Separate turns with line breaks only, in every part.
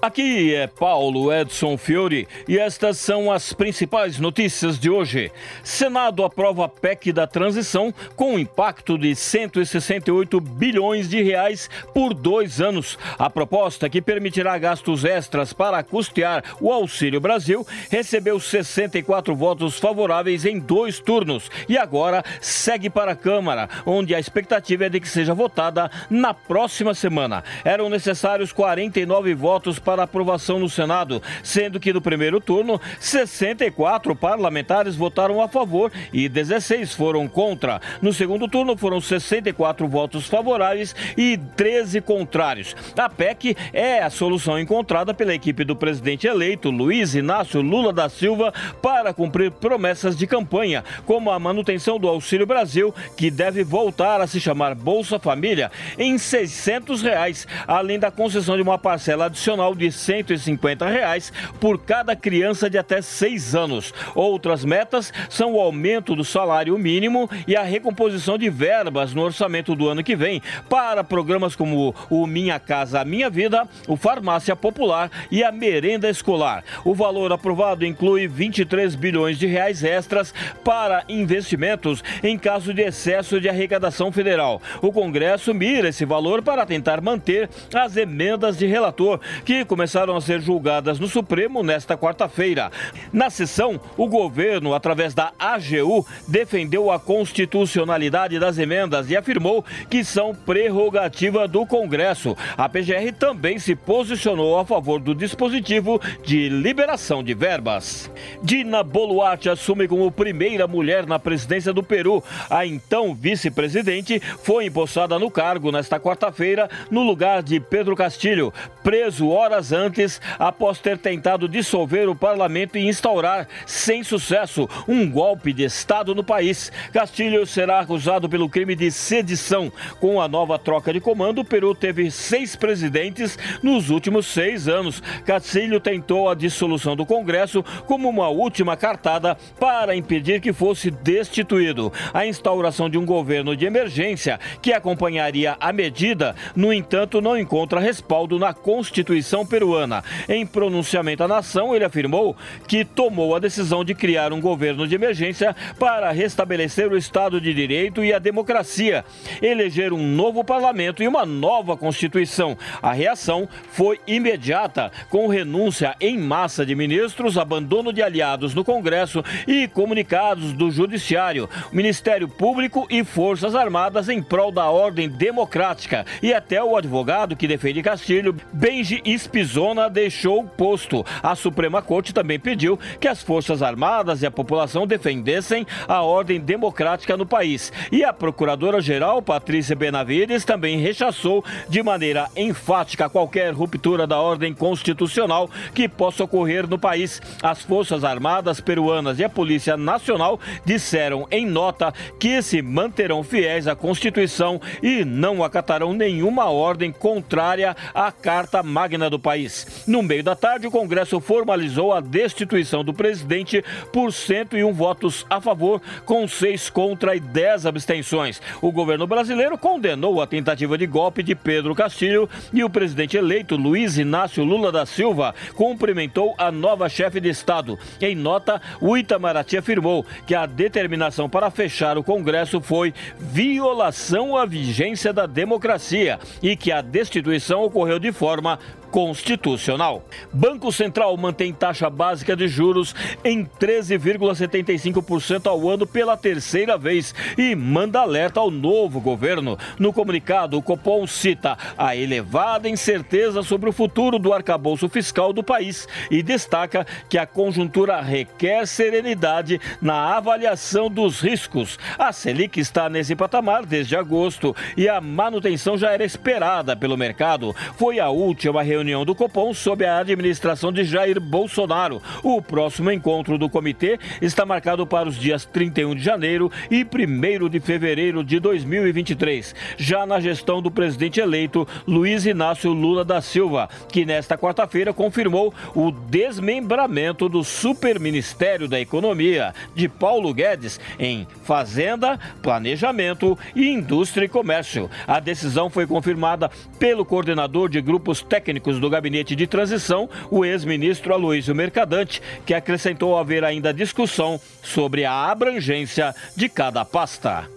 Aqui é Paulo Edson Fiore e estas são as principais notícias de hoje. Senado aprova a PEC da transição com impacto de 168 bilhões de reais por dois anos. A proposta, que permitirá gastos extras para custear o Auxílio Brasil, recebeu 64 votos favoráveis em dois turnos e agora segue para a Câmara, onde a expectativa é de que seja votada na próxima semana. Eram necessários 49 votos para aprovação no Senado, sendo que no primeiro turno, 64 parlamentares votaram a favor e 16 foram contra. No segundo turno, foram 64 votos favoráveis e 13 contrários. A PEC é a solução encontrada pela equipe do presidente eleito, Luiz Inácio Lula da Silva, para cumprir promessas de campanha, como a manutenção do Auxílio Brasil, que deve voltar a se chamar Bolsa Família, em 600 reais, além da concessão de uma parcela adicional de 150 reais por cada criança de até 6 anos. Outras metas são o aumento do salário mínimo e a recomposição de verbas no orçamento do ano que vem para programas como o Minha Casa Minha Vida, o Farmácia Popular e a Merenda Escolar. O valor aprovado inclui 23 bilhões de reais extras para investimentos em caso de excesso de arrecadação federal. O Congresso mira esse valor para tentar manter as emendas de relator, que começaram a ser julgadas no Supremo nesta quarta-feira. Na sessão, o governo, através da AGU, defendeu a constitucionalidade das emendas e afirmou que são prerrogativa do Congresso. A PGR também se posicionou a favor do dispositivo de liberação de verbas. Dina Boluarte assume como primeira mulher na presidência do Peru. A então vice-presidente foi empossada no cargo nesta quarta-feira, no lugar de Pedro Castilho, preso horas antes após ter tentado dissolver o parlamento e instaurar, sem sucesso, um golpe de Estado no país. Castilho será acusado pelo crime de sedição. Com a nova troca de comando, o Peru teve seis presidentes nos últimos seis anos. Castilho tentou a dissolução do Congresso como uma última cartada para impedir que fosse destituído. A instauração de um governo de emergência que acompanharia a medida, no entanto, não encontra respaldo na Constituição peruana. Em pronunciamento à nação, ele afirmou que tomou a decisão de criar um governo de emergência para restabelecer o Estado de Direito e a democracia, eleger um novo parlamento e uma nova Constituição. A reação foi imediata, com renúncia em massa de ministros, abandono de aliados no Congresso e comunicados do Judiciário, Ministério Público e Forças Armadas em prol da ordem democrática. E até o advogado que defende Castilho, Benji Espizona, deixou o posto. A Suprema Corte também pediu que as Forças Armadas e a população defendessem a ordem democrática no país. E a Procuradora-Geral, Patrícia Benavides, também rechaçou de maneira enfática qualquer ruptura da ordem constitucional que possa ocorrer no país. As Forças Armadas peruanas e a Polícia Nacional disseram em nota que se manterão fiéis à Constituição e não acatarão nenhuma ordem contrária à Carta Magna do país país. No meio da tarde, o Congresso formalizou a destituição do presidente por 101 votos a favor, com seis contra e 10 abstenções. O governo brasileiro condenou a tentativa de golpe de Pedro Castilho e o presidente eleito Luiz Inácio Lula da Silva cumprimentou a nova chefe de Estado. Em nota, o Itamaraty afirmou que a determinação para fechar o Congresso foi violação à vigência da democracia e que a destituição ocorreu de forma constitucional. Banco Central mantém taxa básica de juros em 13,75% ao ano pela terceira vez e manda alerta ao novo governo. No comunicado, o Copom cita a elevada incerteza sobre o futuro do arcabouço fiscal do país e destaca que a conjuntura requer serenidade na avaliação dos riscos. A Selic está nesse patamar desde agosto e a manutenção já era esperada pelo mercado. Foi a última reunião reunião do Copom sob a administração de Jair Bolsonaro. O próximo encontro do comitê está marcado para os dias 31 de janeiro e 1 de fevereiro de 2023, já na gestão do presidente eleito Luiz Inácio Lula da Silva, que nesta quarta-feira confirmou o desmembramento do Superministério da Economia de Paulo Guedes em Fazenda, Planejamento e Indústria e Comércio. A decisão foi confirmada pelo coordenador de grupos técnicos técnicos do gabinete de transição, o ex-ministro Aloysio Mercadante, que acrescentou haver ainda discussão sobre a abrangência de cada pasta.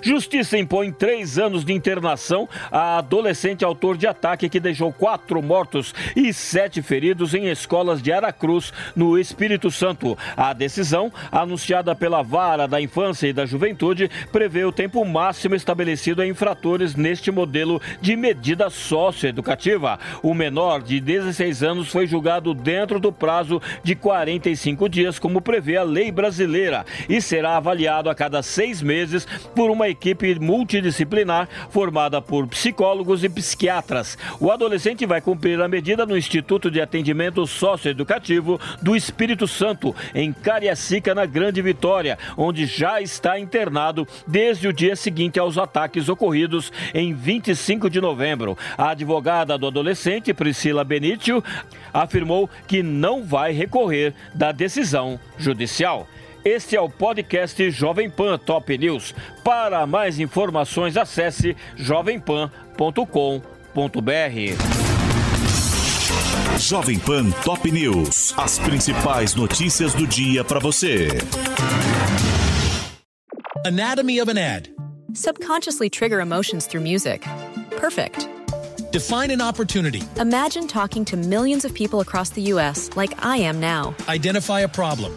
Justiça impõe três anos de internação a adolescente autor de ataque que deixou quatro mortos e sete feridos em escolas de Aracruz, no Espírito Santo. A decisão, anunciada pela Vara da Infância e da Juventude, prevê o tempo máximo estabelecido a infratores neste modelo de medida socioeducativa. O menor de 16 anos foi julgado dentro do prazo de 45 dias, como prevê a lei brasileira, e será avaliado a cada seis meses por uma equipe multidisciplinar formada por psicólogos e psiquiatras. O adolescente vai cumprir a medida no Instituto de Atendimento Socioeducativo do Espírito Santo, em Cariacica, na Grande Vitória, onde já está internado desde o dia seguinte aos ataques ocorridos em 25 de novembro. A advogada do adolescente, Priscila Benítio, afirmou que não vai recorrer da decisão judicial. Este é o podcast Jovem Pan Top News. Para mais informações, acesse jovempan.com.br.
Jovem Pan Top News. As principais notícias do dia para você.
Anatomy of an ad.
Subconsciously trigger emotions through music. Perfect.
Define an opportunity.
Imagine talking to millions of people across the U.S. like I am now.
Identify a problem.